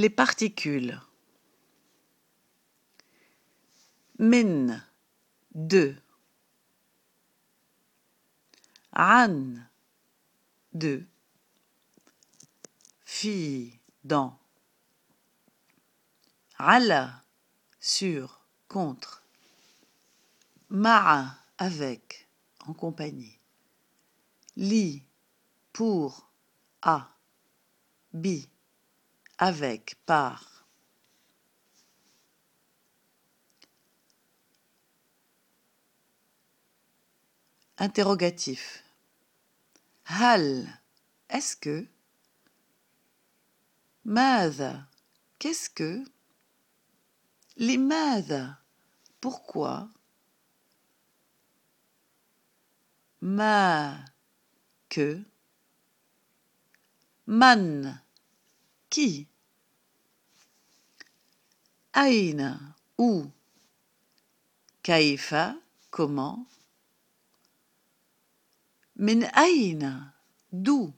les particules. Min, de. An, de. Fi, dans. Ala, sur, contre. Ma'a, avec, en compagnie. Li, pour, à. Bi, avec, par. Interrogatif. Hal, est-ce que? Mada, qu'est-ce que? Limada, pourquoi? Ma, que? Man, qui? Aïna, où Kaifa, comment? Min aïna, d'où